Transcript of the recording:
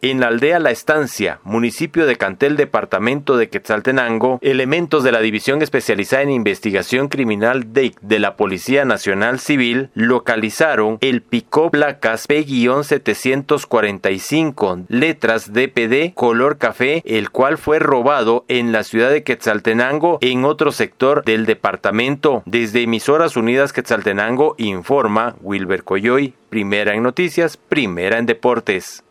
En la aldea La Estancia, municipio de Cantel, departamento de Quetzaltenango, elementos de la División Especializada en Investigación Criminal DEIC de la Policía Nacional Civil localizaron el pick placas P-745, letras DPD, color café, el cual fue robado en la ciudad de Quetzaltenango en otro sector del departamento. Desde Emisoras Unidas Quetzaltenango informa Wilber Coyoy, primera en noticias, primera en deportes.